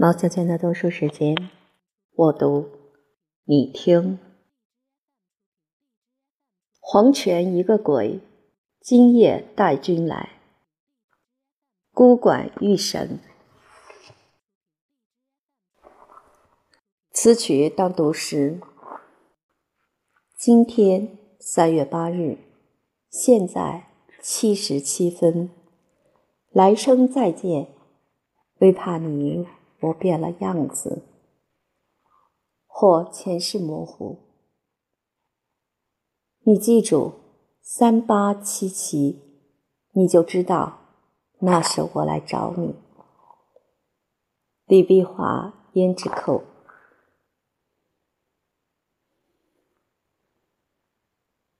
毛小娟的读书时间，我读，你听。黄泉一个鬼，今夜带君来。孤馆遇神。此曲当读时，今天三月八日，现在七时七分。来生再见，为怕你。我变了样子，或前世模糊。你记住三八七七，你就知道那是我来找你。李碧华胭脂扣。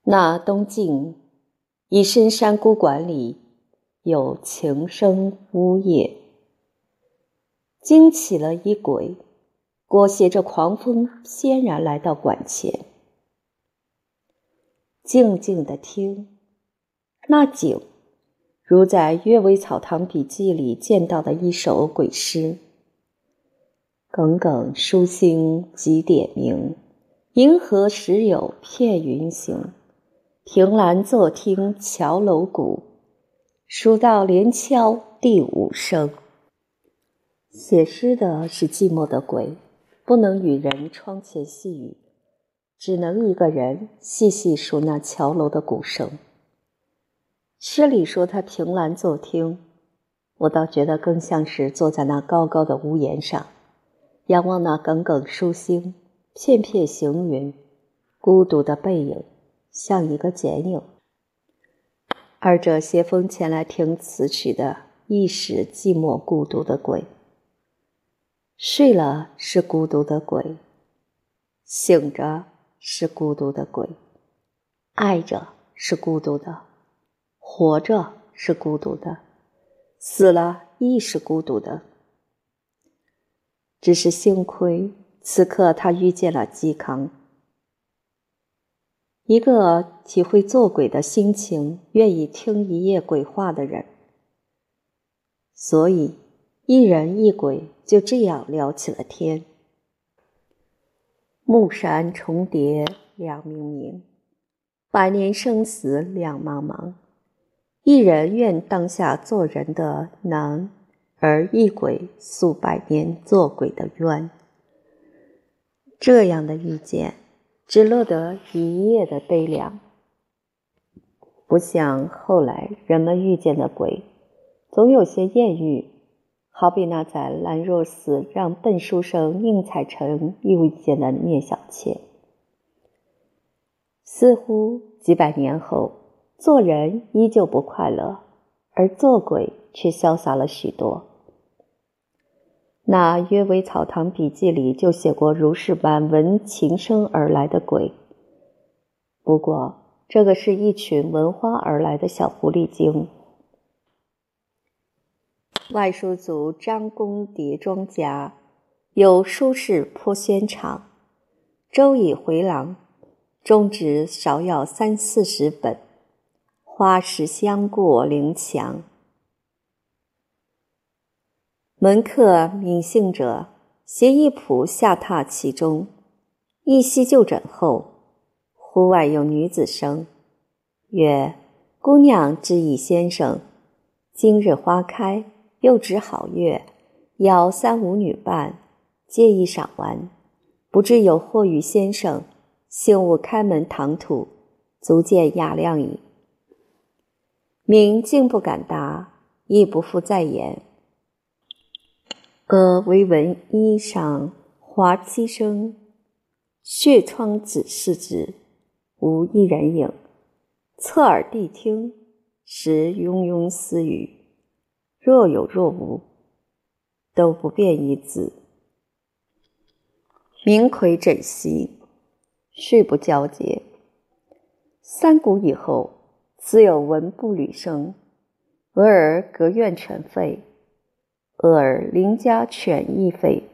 那东晋一深山孤馆里，有情声呜咽。惊起了一鬼，裹挟着狂风，翩然来到馆前，静静的听。那景，如在《阅微草堂笔记》里见到的一首鬼诗：“耿耿书星几点明，银河时有片云行。凭栏坐听桥楼鼓，数到连敲第五声。”写诗的是寂寞的鬼，不能与人窗前细语，只能一个人细细数那桥楼的鼓声。诗里说他凭栏坐听，我倒觉得更像是坐在那高高的屋檐上，仰望那耿耿书星、片片行云，孤独的背影，像一个剪影。二者携风前来听此曲的，亦是寂寞孤独的鬼。睡了是孤独的鬼，醒着是孤独的鬼，爱着是孤独的，活着是孤独的，死了亦是孤独的。只是幸亏此刻他遇见了嵇康，一个体会做鬼的心情、愿意听一夜鬼话的人，所以。一人一鬼就这样聊起了天。暮山重叠两冥冥，百年生死两茫茫。一人愿当下做人的难，而一鬼诉百年做鬼的冤。这样的遇见，只落得一夜的悲凉，不像后来人们遇见的鬼，总有些艳遇。好比那在兰若寺让笨书生宁采臣遇见的聂小倩，似乎几百年后，做人依旧不快乐，而做鬼却潇洒了许多。那《约为草堂笔记》里就写过如是般闻琴声而来的鬼。不过，这个是一群闻花而来的小狐狸精。外书族张公叠庄家有书士颇轩场，周以回廊，中值少要三四十本，花时香过灵墙。门客敏性者，携一仆下榻其中，一夕就诊后，户外有女子声，曰：“姑娘知矣先生，今日花开。”又值好月，邀三五女伴，借一赏玩。不知有货与先生，幸勿开门唐突，足见雅量矣。明竟不敢答，亦不复再言。俄唯闻衣裳滑七声，血窗子视之，无一人影。侧耳谛听，时庸庸私语。若有若无，都不便一字。明魁枕席，睡不交接。三鼓以后，此有闻步履声。俄而隔院犬吠，俄而邻家犬亦吠，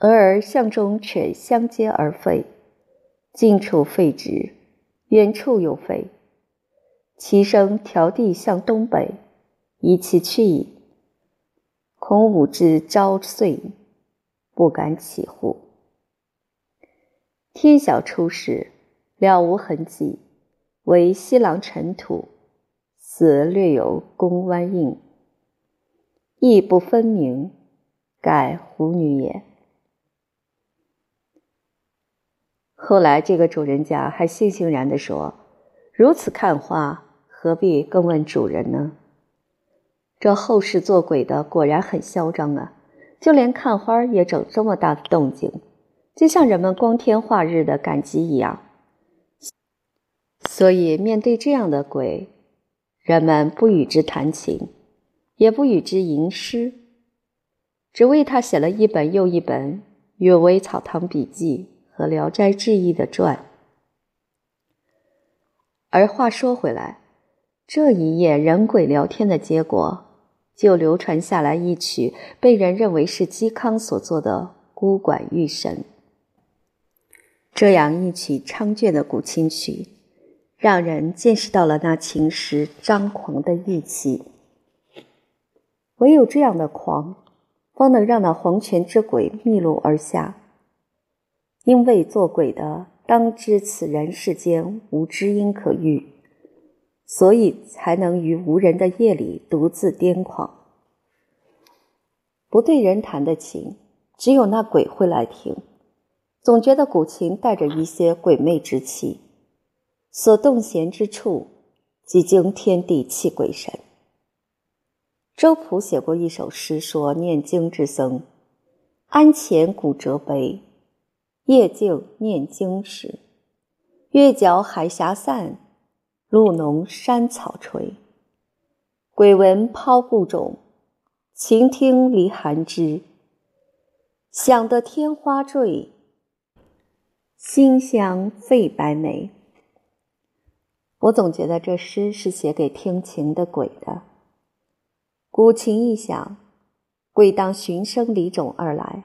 俄而巷中犬相接而吠。近处吠之，远处又吠。其声迢递向东北。以其去矣。恐武之朝岁，不敢起乎？天晓初时，了无痕迹，为西廊尘土，死略有宫湾印，亦不分明，盖狐女也。后来，这个主人家还悻悻然地说：“如此看花，何必更问主人呢？”这后世做鬼的果然很嚣张啊！就连看花也整这么大的动静。就像人们光天化日的赶集一样，所以面对这样的鬼，人们不与之谈情，也不与之吟诗，只为他写了一本又一本《阅微草堂笔记》和《聊斋志异》的传。而话说回来，这一夜人鬼聊天的结果，就流传下来一曲被人认为是嵇康所作的《孤馆玉神》。这样一曲猖獗的古琴曲，让人见识到了那琴师张狂的义气。唯有这样的狂，方能让那黄泉之鬼逆路而下。因为做鬼的当知此人世间无知音可遇，所以才能于无人的夜里独自癫狂。不对人弹的琴，只有那鬼会来听。总觉得古琴带着一些鬼魅之气，所动弦之处，即惊天地泣鬼神。周朴写过一首诗，说念经之僧，安前古折悲，夜静念经时，月角海峡散，露浓山草垂。鬼闻抛故冢，晴听离寒枝，想得天花坠。馨香费白梅。我总觉得这诗是写给听琴的鬼的。古琴一响，鬼当循声离踵而来，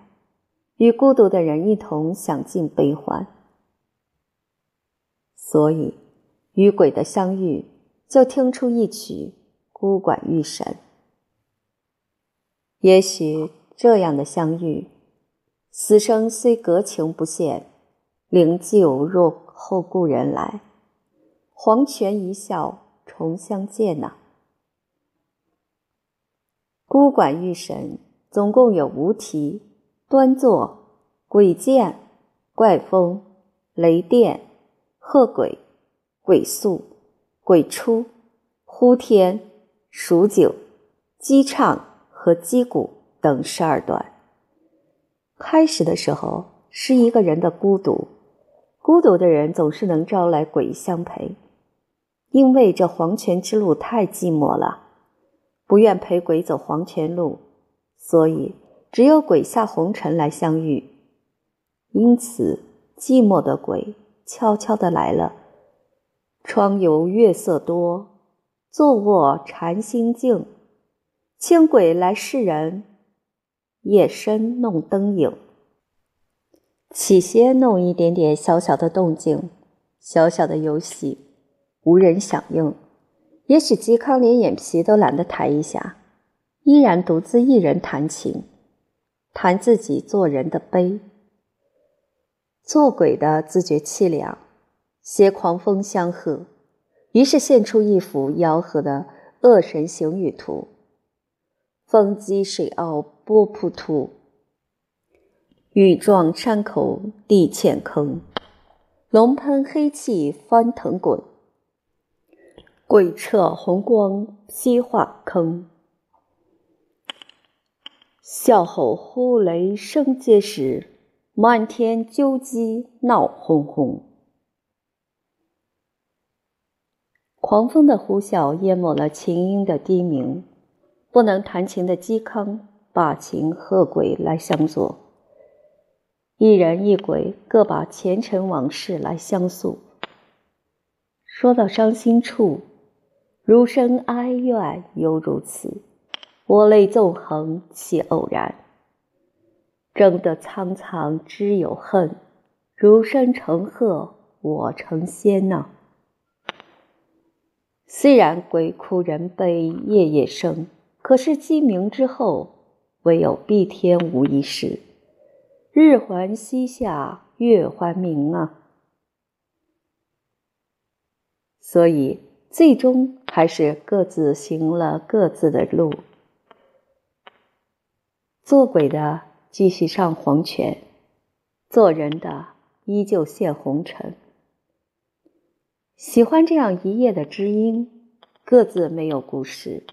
与孤独的人一同享尽悲欢。所以，与鬼的相遇，就听出一曲《孤馆遇神》。也许这样的相遇，死生虽隔情不现。灵柩若后故人来，黄泉一笑重相见呐。孤馆遇神总共有无题、端坐、鬼见、怪风、雷电、鹤鬼、鬼宿、鬼出、呼天、数九、击唱和击鼓等十二段。开始的时候是一个人的孤独。孤独的人总是能招来鬼相陪，因为这黄泉之路太寂寞了，不愿陪鬼走黄泉路，所以只有鬼下红尘来相遇。因此，寂寞的鬼悄悄的来了。窗游月色多，坐卧禅心静。轻轨来示人，夜深弄灯影。起先弄一点点小小的动静，小小的游戏，无人响应。也许嵇康连眼皮都懒得抬一下，依然独自一人弹琴，弹自己做人的悲。做鬼的自觉凄凉，携狂风相和，于是现出一幅吆喝的恶神行雨图：风激水傲波扑突。雨撞山口地堑坑，龙喷黑气翻腾滚，鬼掣红光西化坑，啸吼呼雷声皆实，满天鸠鸡闹哄哄。狂风的呼啸淹没了琴音的低鸣，不能弹琴的嵇康把琴和鬼来相作。一人一鬼各把前尘往事来相诉。说到伤心处，如生哀怨犹如此，我泪纵横岂偶然？争得苍苍知有恨，如生成鹤我成仙呐。虽然鬼哭人悲夜夜声，可是鸡鸣之后，唯有碧天无一事，日还西下，月还明啊。所以，最终还是各自行了各自的路。做鬼的继续上黄泉，做人的依旧现红尘。喜欢这样一夜的知音，各自没有故事，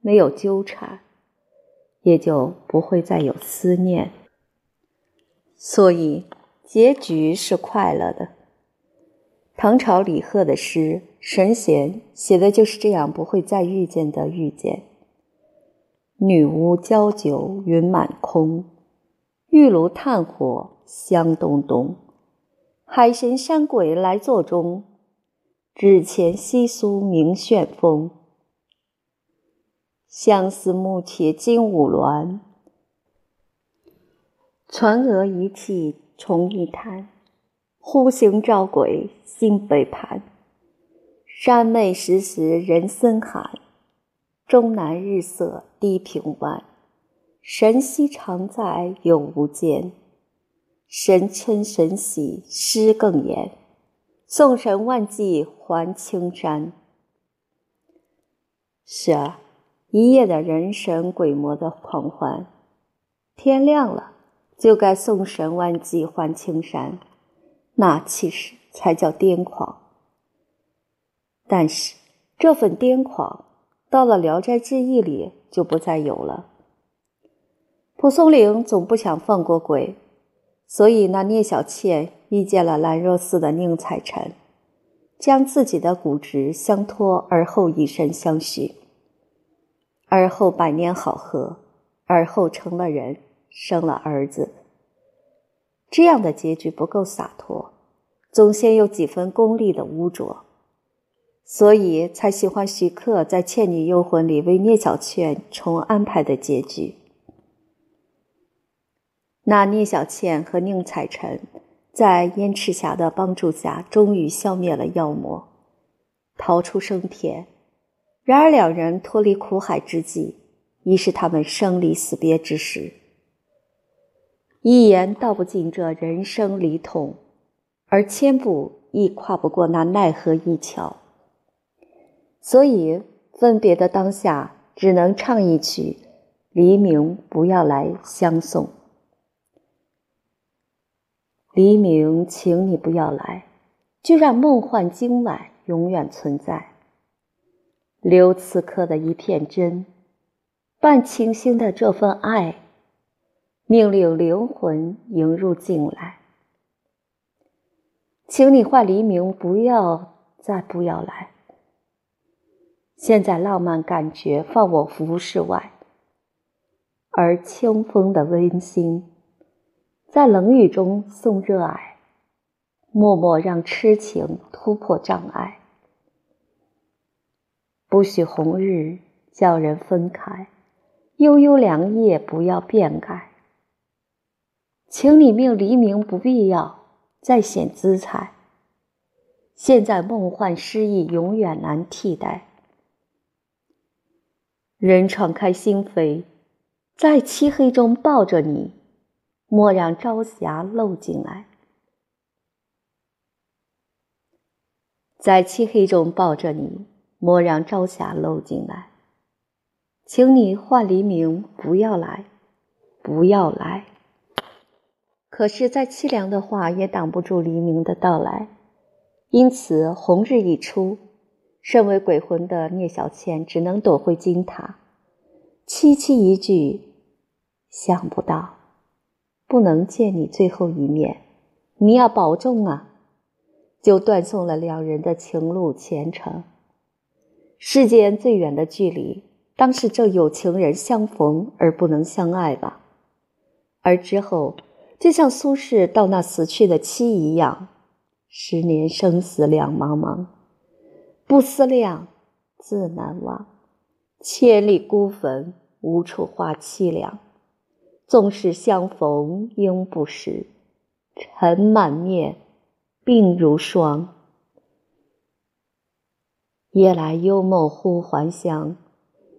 没有纠缠，也就不会再有思念，所以结局是快乐的。唐朝李贺的诗《神仙》写的就是这样不会再遇见的遇见。女巫浇酒云满空，玉炉炭火香咚咚，海神山鬼来作中。纸钱稀疏明旋风，相思木切金五鸾。船娥一气重一滩，忽形照鬼心北盘。山妹时时人森寒，终南日色低平湾。神兮常在有无间，神嗔神喜诗更严。送神万骑还青山。是啊，一夜的人神鬼魔的狂欢，天亮了就该送神万计还青山，那气势才叫癫狂。但是这份癫狂到了《聊斋志异》里就不再有了。蒲松龄总不想放过鬼。所以，那聂小倩遇见了兰若寺的宁采臣，将自己的骨殖相托，而后以身相许。而后百年好合，而后成了人，生了儿子。这样的结局不够洒脱，总先有几分功利的污浊，所以才喜欢徐克在《倩女幽魂》里为聂小倩重安排的结局。那聂小倩和宁采臣在燕赤霞的帮助下，终于消灭了妖魔，逃出升天。然而两人脱离苦海之际，已是他们生离死别之时。一言道不尽这人生离痛，而千步亦跨不过那奈何一桥。所以分别的当下，只能唱一曲《黎明不要来相送》。黎明，请你不要来，就让梦幻今晚永远存在。留此刻的一片真，伴清新的这份爱，命令灵魂迎入进来。请你唤黎明，不要再不要来。现在浪漫感觉放我服饰外，而清风的温馨。在冷雨中送热爱，默默让痴情突破障碍。不许红日叫人分开，悠悠凉夜不要变改。请你命黎明不必要再显姿彩。现在梦幻诗意永远难替代。人敞开心扉，在漆黑中抱着你。莫让朝霞漏进来，在漆黑中抱着你。莫让朝霞漏进来，请你唤黎明，不要来，不要来。可是再凄凉的话也挡不住黎明的到来，因此红日一出，身为鬼魂的聂小倩只能躲回金塔，凄凄一句：想不到。不能见你最后一面，你要保重啊！就断送了两人的情路前程。世间最远的距离，当是这有情人相逢而不能相爱吧。而之后，就像苏轼到那死去的妻一样，十年生死两茫茫，不思量，自难忘。千里孤坟，无处话凄凉。纵使相逢应不识，尘满面，鬓如霜。夜来幽梦忽还乡，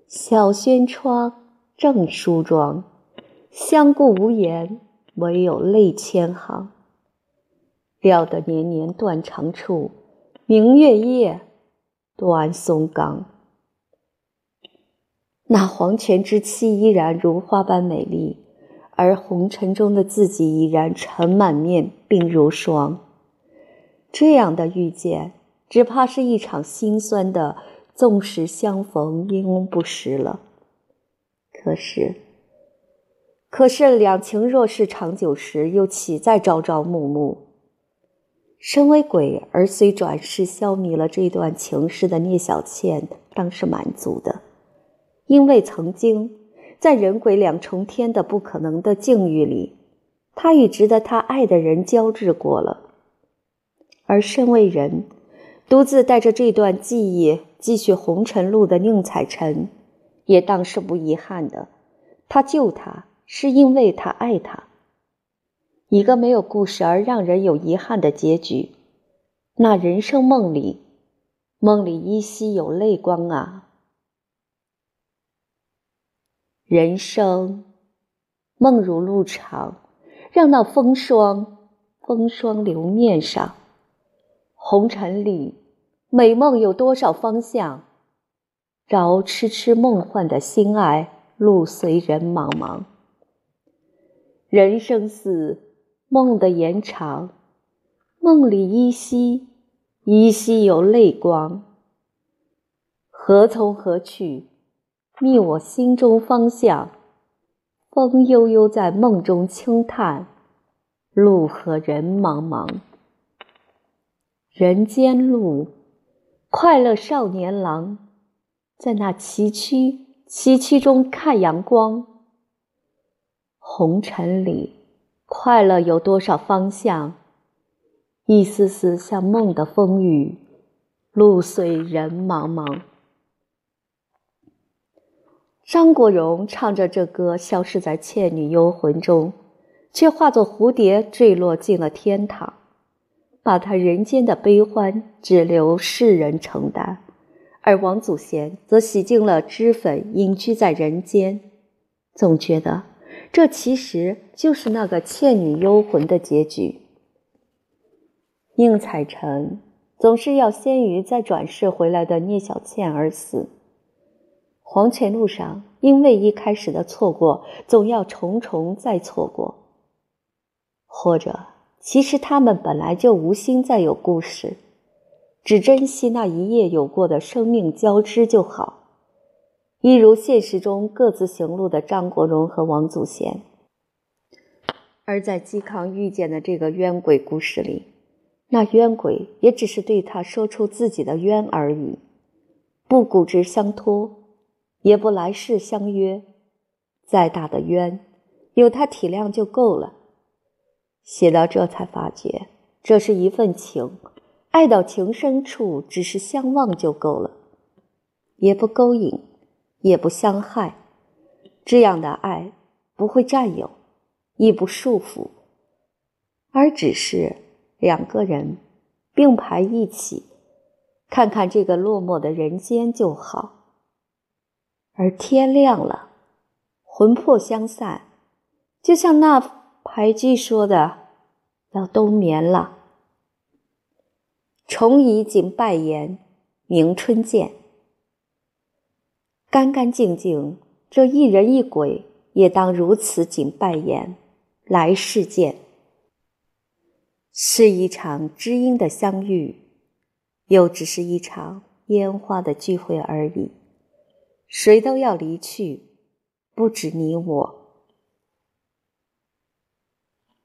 小轩窗正梳妆。相顾无言，唯有泪千行。料得年年断肠处，明月夜，断松冈。那黄泉之妻依然如花般美丽，而红尘中的自己已然尘满面，鬓如霜。这样的遇见，只怕是一场心酸的“纵使相逢应不识”了。可是，可是两情若是长久时，又岂在朝朝暮暮？身为鬼而虽转世消弭了这段情事的聂小倩，当是满足的，因为曾经在人鬼两重天的不可能的境遇里，他与值得他爱的人交织过了。而身为人，独自带着这段记忆继续红尘路的宁采臣。也当是不遗憾的，他救他是因为他爱他。一个没有故事而让人有遗憾的结局，那人生梦里，梦里依稀有泪光啊。人生梦如路长，让那风霜风霜留面上。红尘里，美梦有多少方向？饶痴痴梦幻的心爱，路随人茫茫。人生似梦的延长，梦里依稀依稀有泪光。何从何去？觅我心中方向。风悠悠在梦中轻叹，路和人茫茫。人间路，快乐少年郎。在那崎岖崎岖中看阳光，红尘里快乐有多少方向？一丝丝像梦的风雨，路随人茫茫。张国荣唱着这歌，消失在《倩女幽魂》中，却化作蝴蝶坠落进了天堂，把他人间的悲欢只留世人承担。而王祖贤则洗净了脂粉，隐居在人间。总觉得这其实就是那个《倩女幽魂》的结局。宁采臣总是要先于再转世回来的聂小倩而死。黄泉路上，因为一开始的错过，总要重重再错过。或者，其实他们本来就无心再有故事。只珍惜那一夜有过的生命交织就好，一如现实中各自行路的张国荣和王祖贤。而在嵇康遇见的这个冤鬼故事里，那冤鬼也只是对他说出自己的冤而已，不骨之相托，也不来世相约。再大的冤，有他体谅就够了。写到这才发觉，这是一份情。爱到情深处，只是相望就够了，也不勾引，也不相害。这样的爱不会占有，亦不束缚，而只是两个人并排一起，看看这个落寞的人间就好。而天亮了，魂魄相散，就像那牌句说的：“要冬眠了。”重移锦拜言，明春见。干干净净，这一人一鬼也当如此景拜言，来世见。是一场知音的相遇，又只是一场烟花的聚会而已。谁都要离去，不止你我。